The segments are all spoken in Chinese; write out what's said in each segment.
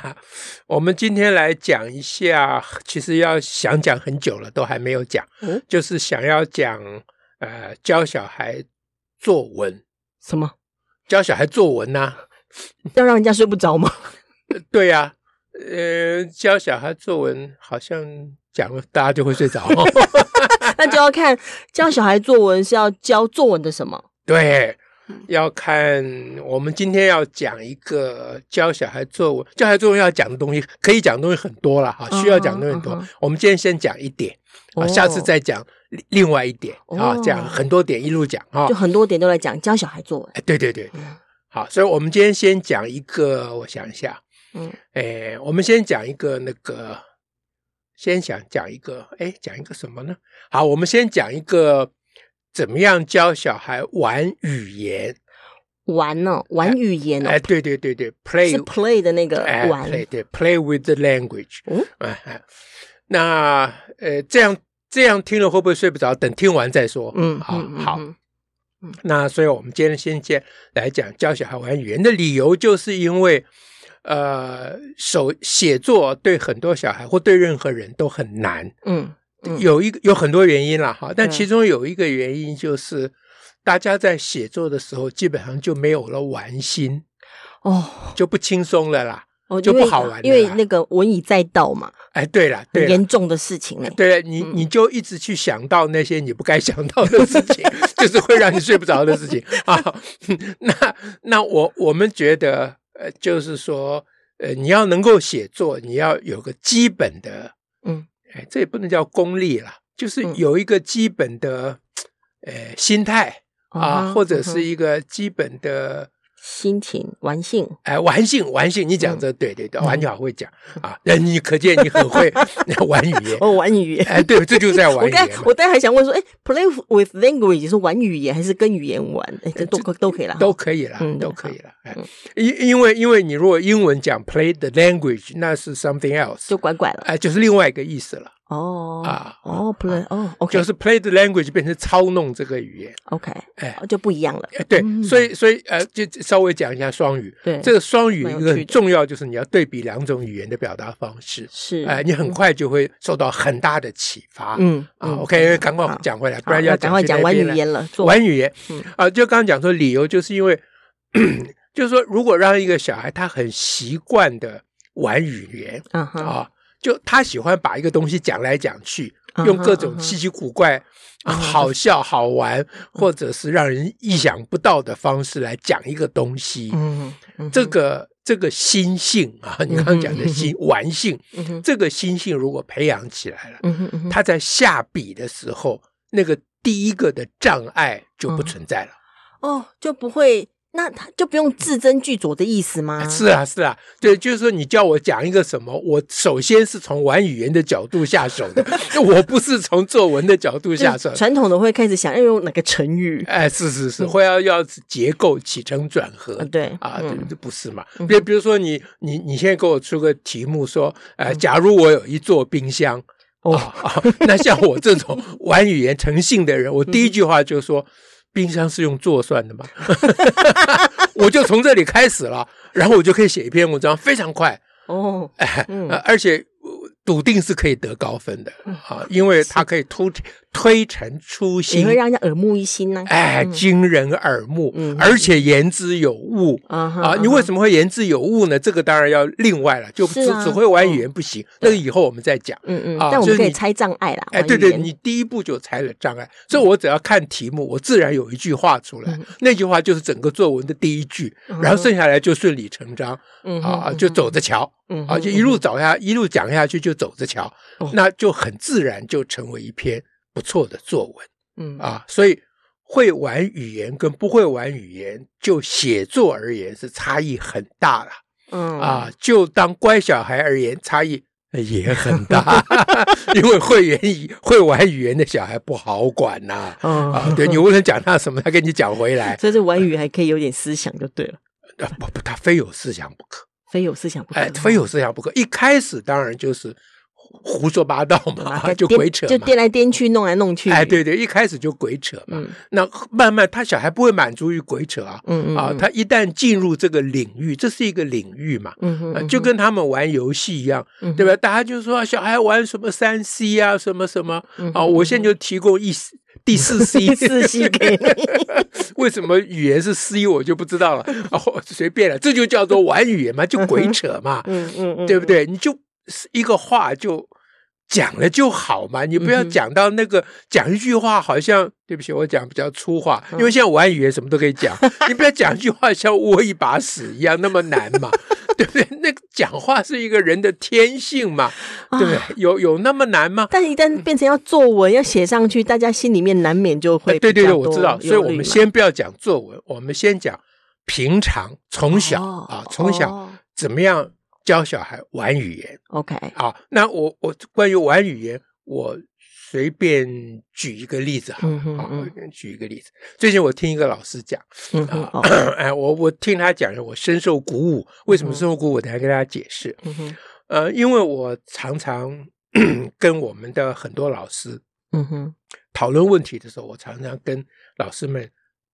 我们今天来讲一下，其实要想讲很久了，都还没有讲。嗯，就是想要讲呃，教小孩作文。什么？教小孩作文呐、啊？要让人家睡不着吗？对呀、啊，呃，教小孩作文好像讲了，大家就会睡着。那就要看教小孩作文是要教作文的什么？对。要看我们今天要讲一个教小孩作文，教小孩作文要讲的东西，可以讲的东西很多了哈，需要讲的东西很多。Uh huh, uh. 我们今天先讲一点啊，下次再讲另外一点啊，这样很多点一路讲啊，就很多点都来讲教小孩作文。哎，对对对，好，所以我们今天先讲一个，我想一下，嗯，哎，我们先讲一个那个，先想讲一个，哎，讲一个什么呢？好，我们先讲一个。怎么样教小孩玩语言？玩呢、哦？玩语言、哦？哎，对对对对，play 是 play 的那个玩，哎、对，play with the language。嗯，哎，那呃，这样这样听了会不会睡不着？等听完再说。嗯，好，好。嗯，那所以我们今天先先来讲教小孩玩语言的理由，就是因为呃，手写作对很多小孩或对任何人都很难。嗯。有一个有很多原因了哈，但其中有一个原因就是，大家在写作的时候基本上就没有了玩心哦，就不轻松了啦，哦，就不好玩了，因为那个文以载道嘛。哎，对了，对，严重的事情呢，对了，你你就一直去想到那些你不该想到的事情，就是会让你睡不着的事情 啊。那那我我们觉得，呃，就是说，呃，你要能够写作，你要有个基本的，嗯。哎，这也不能叫功利了，就是有一个基本的，呃、嗯，心态啊，嗯、或者是一个基本的。心情玩性，哎，玩性玩性，你讲这对对对，完全好会讲啊！那你可见你很会 玩语言，哦，玩语言，哎，对，这就是在玩语言。我我刚才还想问说，哎，play with language 是玩语言还是跟语言玩？哎，这都都可以了，都可以了，都可以了。哎，因因为因为你如果英文讲 play the language，那是 something else，就拐拐了，哎，就是另外一个意思了。哦啊哦，play 哦，OK，，就是 play the language 变成操弄这个语言，OK，哎，就不一样了。对，所以所以呃，就稍微讲一下双语。对，这个双语一个很重要，就是你要对比两种语言的表达方式。是，哎，你很快就会受到很大的启发。嗯啊，OK，赶快讲回来，不然要赶快讲玩语言了。玩语言，啊，就刚刚讲说理由，就是因为，就是说，如果让一个小孩他很习惯的玩语言，啊。就他喜欢把一个东西讲来讲去，用各种稀奇古怪、好笑、好玩，或者是让人意想不到的方式来讲一个东西。这个这个心性啊，你刚刚讲的心玩性，这个心性如果培养起来了，他在下笔的时候，那个第一个的障碍就不存在了。哦，就不会。那他就不用字斟句酌的意思吗？是啊，是啊，对，就是说你叫我讲一个什么，我首先是从玩语言的角度下手的，我不是从作文的角度下手。传统的会开始想要用哪个成语？哎，是是是，会要要结构起承转合。对啊，不是嘛？比比如说你你你现在给我出个题目说，呃，假如我有一座冰箱，哦，那像我这种 玩语言诚信的人，我第一句话就说。冰箱是用做算的吗？我就从这里开始了，然后我就可以写一篇文章，非常快哦，哎，而且。笃定是可以得高分的啊，因为它可以突推陈出新，也会让人家耳目一新呢。哎，惊人耳目，而且言之有物。啊！你为什么会言之有物呢？这个当然要另外了，就只只会玩语言不行，那个以后我们再讲。嗯嗯，但我们可以拆障碍啦。哎，对对，你第一步就拆了障碍，所以我只要看题目，我自然有一句话出来，那句话就是整个作文的第一句，然后剩下来就顺理成章，啊，就走着瞧。嗯，啊，就一路走下，一路讲下去，就走着瞧，那就很自然就成为一篇不错的作文。嗯啊，所以会玩语言跟不会玩语言，就写作而言是差异很大了。嗯啊，就当乖小孩而言，差异也很大，因为会言语会玩语言的小孩不好管呐。啊，对，你无论讲他什么，他跟你讲回来。所以这玩语还可以有点思想就对了。啊不不，他非有思想不可，非有思想不可，哎，非有思想不可。一开始当然就是。胡说八道嘛，就鬼扯，就颠来颠去，弄来弄去。哎，对对，一开始就鬼扯嘛。嗯、那慢慢，他小孩不会满足于鬼扯啊。嗯嗯。啊，他一旦进入这个领域，这是一个领域嘛。嗯哼、啊。就跟他们玩游戏一样，对吧？大家就说小孩玩什么三 C 啊，什么什么。嗯、啊，我现在就提供一第四 C，四 C 给你。为什么语言是 C，我就不知道了。哦，随便了，这就叫做玩语言嘛，就鬼扯嘛。嗯嗯嗯，对不对？你就。一个话就讲了就好嘛，你不要讲到那个讲一句话好像，对不起，我讲比较粗话，因为现在玩语言什么都可以讲，你不要讲一句话像握一把屎一样那么难嘛，对不对？那个讲话是一个人的天性嘛，对不对？有有那么难吗？但一旦变成要作文要写上去，大家心里面难免就会对对对，我知道，所以我们先不要讲作文，我们先讲平常从小啊，从小怎么样。教小孩玩语言，OK，好，那我我关于玩语言，我随便举一个例子哈，好，举一个例子。最近我听一个老师讲，啊，哎，我我听他讲，我深受鼓舞。为什么深受鼓舞？我等下跟大家解释。呃，因为我常常 跟我们的很多老师，嗯哼，讨论问题的时候，我常常跟老师们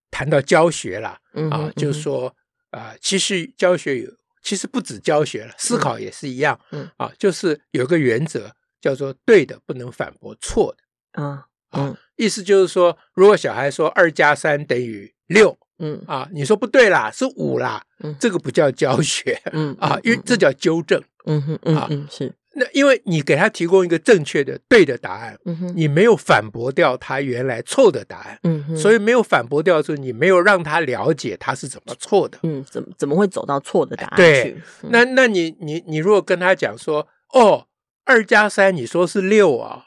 谈到教学啦，啊，就是说啊，其实教学有。其实不止教学了，思考也是一样。嗯，嗯啊，就是有个原则叫做对的不能反驳错的。啊，啊，意思就是说，如果小孩说二加三等于六，嗯啊，你说不对啦，是五啦，嗯，这个不叫教学，嗯啊，因为这叫纠正。嗯哼嗯，嗯是。那因为你给他提供一个正确的对的答案，嗯、你没有反驳掉他原来错的答案，嗯、所以没有反驳掉，就是你没有让他了解他是怎么错的，嗯，怎么怎么会走到错的答案去？对，嗯、那那你你你如果跟他讲说，哦，二加三，你说是六啊，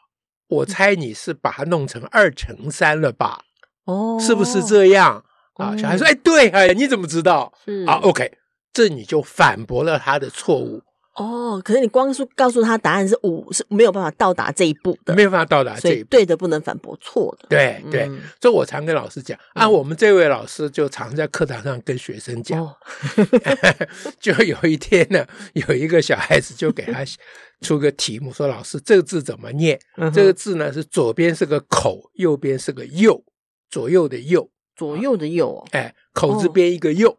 我猜你是把它弄成二乘三了吧？哦，是不是这样？啊，小孩说，哎，对，哎，你怎么知道？是啊，OK，这你就反驳了他的错误。哦，可是你光是告诉他答案是五是没有办法到达这一步的，没有办法到达这一步，对的不能反驳错的。对对，所以我常跟老师讲，啊，我们这位老师就常在课堂上跟学生讲，就有一天呢，有一个小孩子就给他 出个题目，说老师这个字怎么念？这个字呢是左边是个口，右边是个右，左右的右，左右的右，哎，口字边一个右。哦，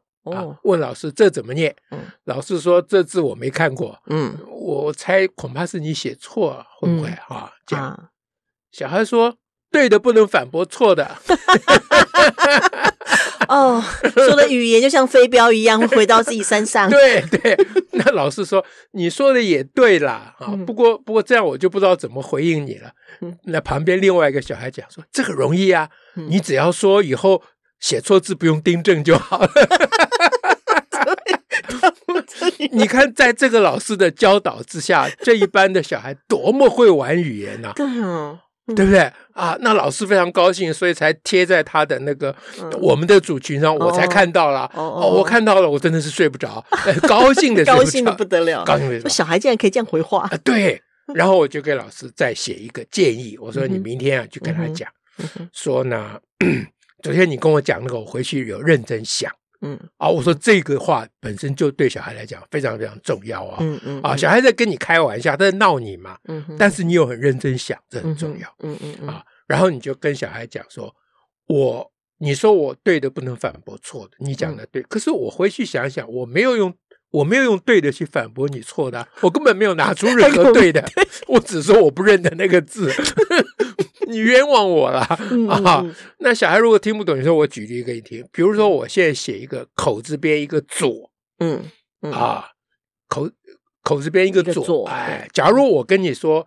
问老师这怎么念？嗯，老师说这字我没看过。嗯，我猜恐怕是你写错了，会不会啊？这样，小孩说对的不能反驳错的。哦，说的语言就像飞镖一样，会回到自己身上。对对，那老师说你说的也对啦。啊，不过不过这样我就不知道怎么回应你了。那旁边另外一个小孩讲说这个容易啊，你只要说以后。写错字不用订正就好了。你看，在这个老师的教导之下，这一班的小孩多么会玩语言呐！对啊，对不对啊？那老师非常高兴，所以才贴在他的那个我们的主群上，我才看到了。哦，我看到了，我真的是睡不着，高兴的高兴的不得了，高兴的。小孩竟然可以这样回话啊！对，然后我就给老师再写一个建议，我说你明天啊，就跟他讲，说呢。昨天你跟我讲那个，我回去有认真想，嗯，啊，我说这个话本身就对小孩来讲非常非常重要啊，嗯嗯，啊，小孩在跟你开玩笑，他在闹你嘛，嗯，但是你有很认真想，这很重要，嗯嗯啊，然后你就跟小孩讲说，我你说我对的不能反驳错的，你讲的对，可是我回去想想，我没有用我没有用对的去反驳你错的，我根本没有拿出任何对的，我只说我不认得那个字。你冤枉我了啊！那小孩如果听不懂，你说我举例给你听。比如说，我现在写一个口字边一个左，嗯啊，口口字边一个左，哎，假如我跟你说，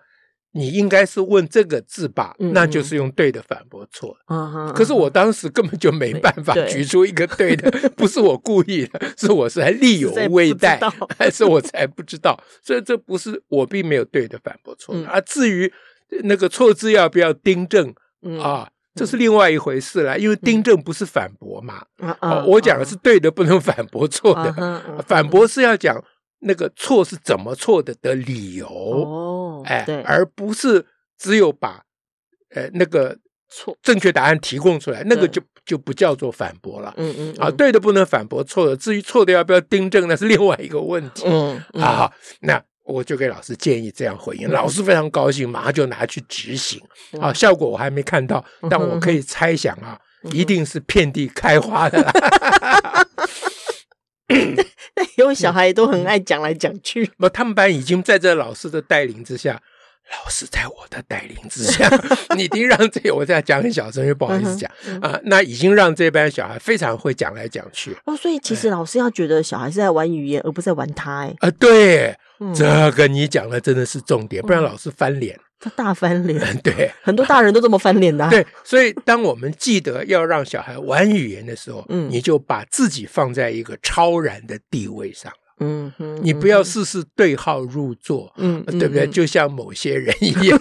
你应该是问这个字吧，那就是用对的反驳错。嗯，可是我当时根本就没办法举出一个对的，不是我故意的，是我是还力有未逮，还 是我才不知道？所以这不是我并没有对的反驳错。啊，至于。那个错字要不要订正啊？这是另外一回事了，因为订正不是反驳嘛。我讲的是对的，不能反驳错的。反驳是要讲那个错是怎么错的的理由哦，哎，对，而不是只有把呃那个错正确答案提供出来，那个就就不叫做反驳了。嗯嗯，啊，对的不能反驳错的，至于错的要不要订正，那是另外一个问题。嗯啊，那我就给老师建议这样回应，老师非常高兴，马上就拿去执行。啊，效果我还没看到，但我可以猜想啊，一定是遍地开花的啦。但因为小孩都很爱讲来讲去，不，他们班已经在这老师的带领之下，老师在我的带领之下，你一定让这我在讲很小声，又不好意思讲、嗯、啊，那已经让这班小孩非常会讲来讲去哦。所以其实老师要觉得小孩是在玩语言，而不是在玩他哎。啊，对，嗯、这个你讲的真的是重点，不然老师翻脸。嗯他大翻脸，对，很多大人都这么翻脸的、啊。对，所以当我们记得要让小孩玩语言的时候，嗯，你就把自己放在一个超然的地位上了。嗯哼，你不要事事对号入座，嗯，对不对？就像某些人一 样，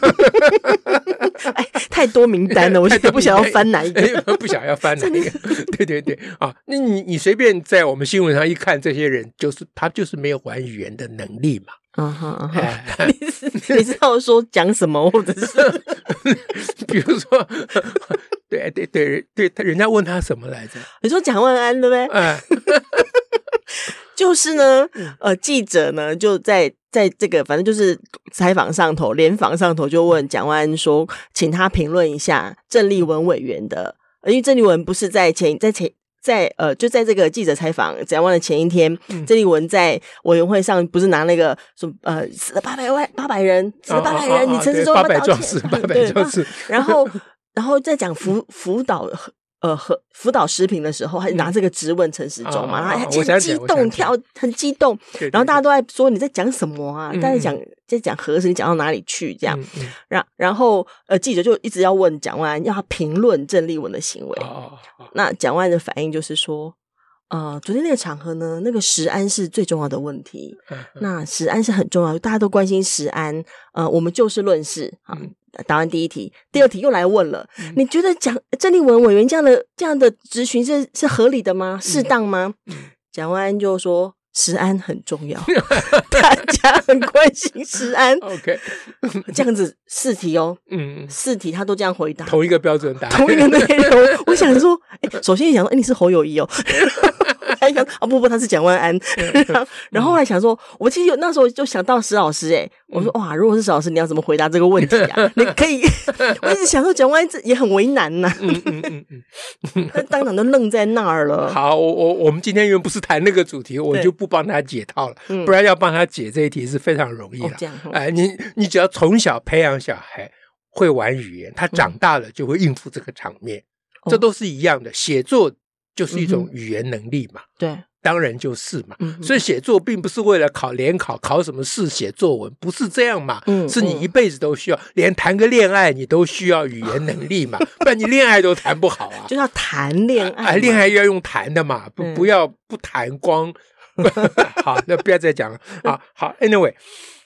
哎，太多名单了，我现在不想要翻哪一个，不想要翻哪一个。对对对，啊，那你你随便在我们新闻上一看，这些人就是他就是没有玩语言的能力嘛。嗯哼嗯哼，你是你知道说讲什么，或者是 比如说，对对对对，他人家问他什么来着？你说蒋万安对不对？嗯，就是呢，呃，记者呢就在在这个反正就是采访上头，联访上头就问蒋万安说，请他评论一下郑丽文委员的，因为郑丽文不是在前在前。在呃，就在这个记者采访展望的前一天，郑丽文在委员会上不是拿那个什么呃死了八百万八百人，死了八百人，你陈时中要道歉，对，然后然后再讲辅辅导呃和辅导时评的时候，还拿这个质问陈时中嘛，然后很激动跳很激动，然后大家都在说你在讲什么啊？大家讲。在讲何时，你讲到哪里去？这样，然、然后呃，记者就一直要问蒋万安，要他评论郑丽文的行为。那蒋万安的反应就是说，呃，昨天那个场合呢，那个食安是最重要的问题。那食安是很重要，大家都关心食安。呃，我们就事论事啊。答完第一题，第二题又来问了，嗯、你觉得蒋郑丽文委员这样的这样的质询是是合理的吗？适当吗？蒋万、嗯、安就说。食安很重要，大家很关心食安。OK，这样子四题哦，嗯，四题他都这样回答，同一个标准答案，同一个内容。我想说，哎，首先想说，哎，你是侯友谊哦。还想啊不不，他是蒋万安，然后后来想说，我其实有那时候就想到石老师，哎，我说哇，如果是石老师，你要怎么回答这个问题啊？你可以，我一直想说蒋万安也很为难呐，嗯嗯嗯嗯，他当场都愣在那儿了。好，我我我们今天因为不是谈那个主题，我就不帮他解套了，不然要帮他解这一题是非常容易的。哎，你你只要从小培养小孩会玩语言，他长大了就会应付这个场面，这都是一样的，写作。就是一种语言能力嘛，嗯、对，当然就是嘛。嗯、所以写作并不是为了考联考，考什么试写作文，不是这样嘛。嗯、是你一辈子都需要，连谈个恋爱你都需要语言能力嘛，不然你恋爱都谈不好啊。就要谈恋爱，恋爱要用谈的嘛，不不要不谈光。好，那不要再讲了啊。好，Anyway，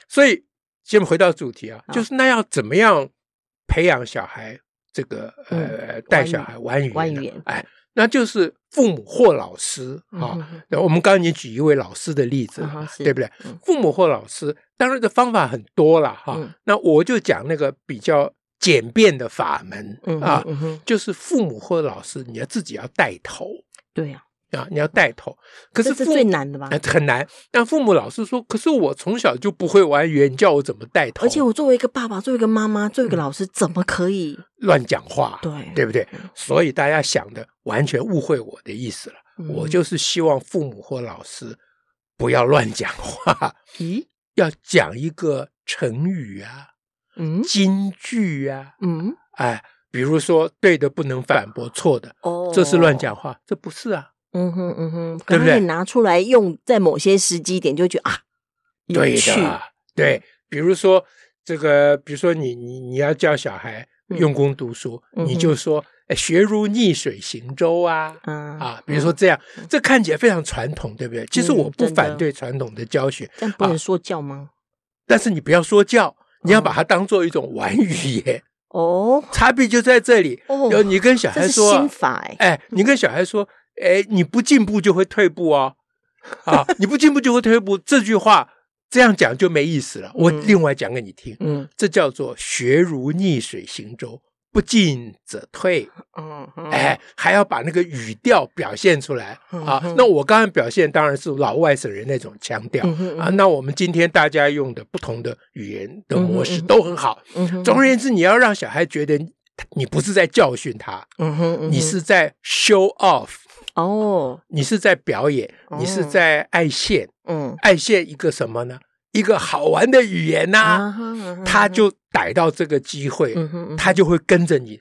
所以先回到主题啊，就是那要怎么样培养小孩这个呃带小孩玩语言？玩语言，哎。那就是父母或老师啊，我们刚刚你举一位老师的例子，对不对？父母或老师，当然的方法很多了哈。那我就讲那个比较简便的法门啊，就是父母或老师，你要自己要带头，对呀。啊，你要带头，可是这是最难的吧？很难。但父母老是说，可是我从小就不会玩语言，你叫我怎么带头？而且我作为一个爸爸，作为一个妈妈，作为一个老师，怎么可以乱讲话？对，对不对？所以大家想的完全误会我的意思了。我就是希望父母或老师不要乱讲话。咦？要讲一个成语啊，嗯，金句啊，嗯，哎，比如说对的不能反驳错的，哦，这是乱讲话，这不是啊。嗯哼嗯哼，可能你拿出来用在某些时机点，就觉得啊，对的，对。比如说这个，比如说你你你要教小孩用功读书，你就说学如逆水行舟啊，啊，比如说这样，这看起来非常传统，对不对？其实我不反对传统的教学，但不能说教吗？但是你不要说教，你要把它当做一种玩语言哦。差别就在这里，哦你跟小孩说，心法哎，你跟小孩说。哎，你不进步就会退步哦。啊，你不进步就会退步。这句话这样讲就没意思了。我另外讲给你听，嗯，这叫做学如逆水行舟。不进则退，嗯，哎，还要把那个语调表现出来啊。那我刚才表现当然是老外省人那种腔调啊。那我们今天大家用的不同的语言的模式都很好。总而言之，你要让小孩觉得你不是在教训他，嗯哼你是在 show off 哦，你是在表演，你是在爱现，嗯，爱现一个什么呢？一个好玩的语言呐、啊，他就逮到这个机会，他就会跟着你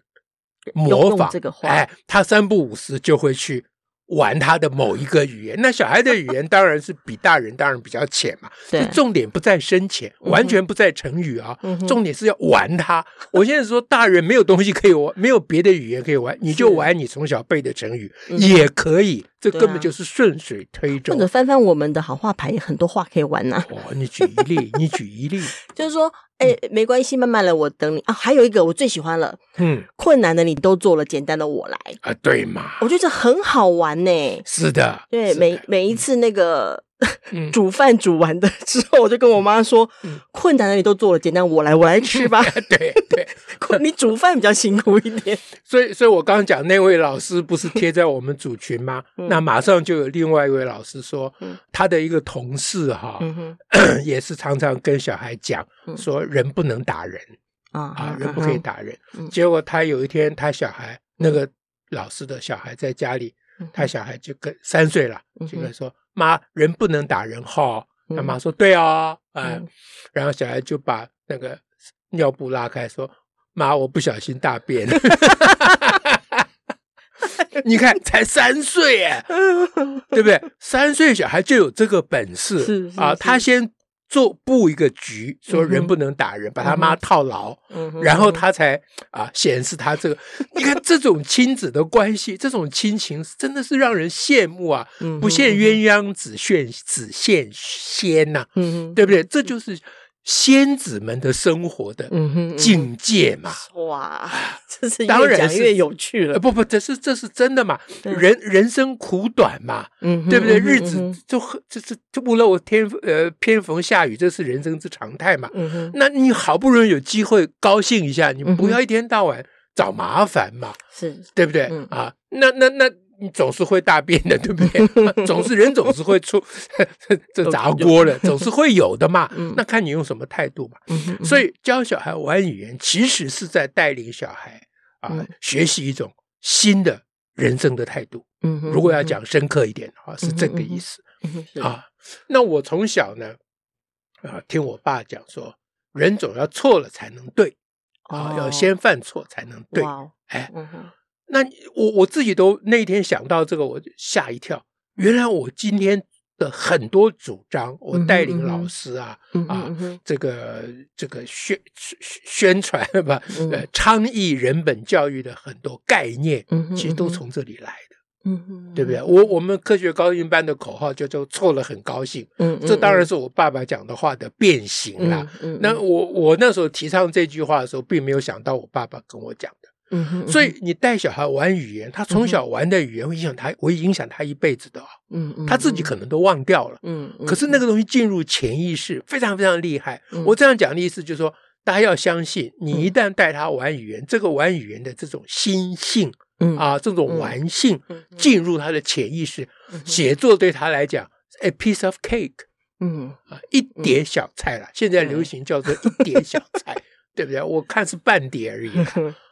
模仿这个话，哎，他三不五时就会去。玩他的某一个语言，那小孩的语言当然是比大人当然比较浅嘛。对，重点不在深浅，完全不在成语啊。重点是要玩他。我现在说大人没有东西可以玩，没有别的语言可以玩，你就玩你从小背的成语也可以。这根本就是顺水推舟。或者翻翻我们的好话牌，很多话可以玩呐。哦，你举一例，你举一例，就是说。哎，没关系，慢慢来，我等你啊。还有一个我最喜欢了，嗯，困难的你都做了，简单的我来啊，对嘛？我觉得这很好玩呢。是的，对，每每一次那个。煮饭煮完的之后，我就跟我妈说：“困难的你都做了，简单我来，我来吃吧。”对 对，你煮饭比较辛苦一点。所以，所以我刚刚讲那位老师不是贴在我们组群吗？那马上就有另外一位老师说，他的一个同事哈，也是常常跟小孩讲说，人不能打人。啊，人不可以打人。结果他有一天，他小孩那个老师的小孩在家里，他小孩就跟三岁了，就跟说。妈，人不能打人哈。他妈说：“对啊，哎。”然后小孩就把那个尿布拉开，说：“妈，我不小心大便。”你看，才三岁耶，对不对？三岁小孩就有这个本事啊，他先。做布一个局，说人不能打人，嗯、把他妈套牢，嗯、然后他才啊显示他这个。你看这 种亲子的关系，这种亲情，真的是让人羡慕啊！嗯、不羡鸳鸯，只羡只羡仙呐、啊，嗯、对不对？这就是。仙子们的生活的境界嘛，哇，这是当然越有趣了。不不，这是这是真的嘛？人人生苦短嘛，对不对？日子就这这就不漏天呃偏逢下雨，这是人生之常态嘛。那你好不容易有机会高兴一下，你不要一天到晚找麻烦嘛，是对不对啊？那那那。你总是会大便的，对不对？总是人总是会出 这砸锅了，总是会有的嘛。那看你用什么态度嘛。所以教小孩玩语言，其实是在带领小孩啊学习一种新的人生的态度。如果要讲深刻一点的话，是这个意思啊。那我从小呢啊，听我爸讲说，人总要错了才能对啊，要先犯错才能对。哎。那我我自己都那天想到这个，我就吓一跳。原来我今天的很多主张，我带领老师啊、啊，这个这个宣宣传 吧，呃，倡议人本教育的很多概念，其实都从这里来的，嗯哼，对不对？我我们科学高音班的口号叫做“错了很高兴”，嗯，这当然是我爸爸讲的话的变形啦。嗯，那我我那时候提倡这句话的时候，并没有想到我爸爸跟我讲的。嗯哼，所以你带小孩玩语言，他从小玩的语言会影响他，会影响他一辈子的。嗯嗯，他自己可能都忘掉了。嗯，可是那个东西进入潜意识，非常非常厉害。我这样讲的意思就是说，大家要相信，你一旦带他玩语言，这个玩语言的这种心性，嗯。啊，这种玩性进入他的潜意识，写作对他来讲，a piece of cake，嗯。啊，一碟小菜了。现在流行叫做一碟小菜，对不对？我看是半碟而已。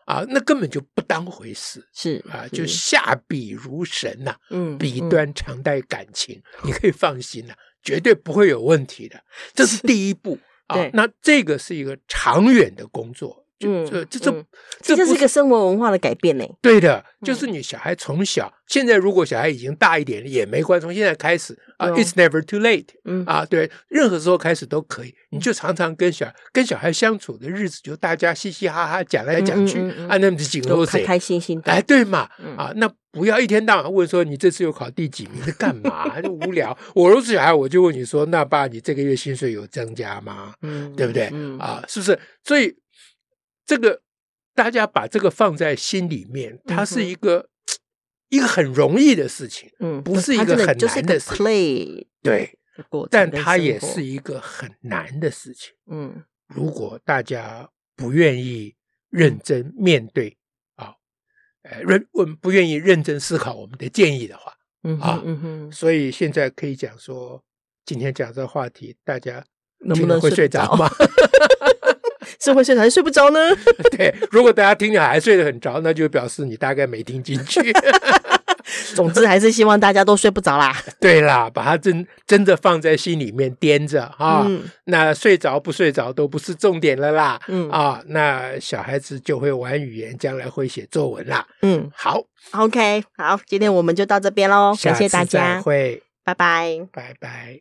啊，那根本就不当回事，是啊，就下笔如神呐，嗯，笔端常带感情，你可以放心了，绝对不会有问题的，这是第一步啊。那这个是一个长远的工作。就这这这这就是一个生活文化的改变呢。对的，就是你小孩从小，现在如果小孩已经大一点了也没关系，从现在开始啊，It's never too late。嗯啊，对，任何时候开始都可以。你就常常跟小跟小孩相处的日子，就大家嘻嘻哈哈讲来讲去，啊，那么几个都开开心心的。哎，对嘛，啊，那不要一天到晚问说你这次又考第几名，是干嘛？就无聊。我如果是小孩，我就问你说，那爸，你这个月薪水有增加吗？嗯，对不对？啊，是不是？所以。这个大家把这个放在心里面，它是一个一个很容易的事情，嗯，不是一个很难的事情。play 对，但它也是一个很难的事情。嗯，如果大家不愿意认真面对啊，呃，认我们不愿意认真思考我们的建议的话，嗯啊，嗯哼，所以现在可以讲说，今天讲这个话题，大家能不能会睡着吗？是会睡着还是睡不着呢？对，如果大家听着还睡得很着，那就表示你大概没听进去。总之还是希望大家都睡不着啦。对啦，把它真真的放在心里面掂着啊。嗯、那睡着不睡着都不是重点了啦。嗯啊，那小孩子就会玩语言，将来会写作文啦。嗯，好，OK，好，今天我们就到这边喽，感谢大家，会，拜拜，拜拜。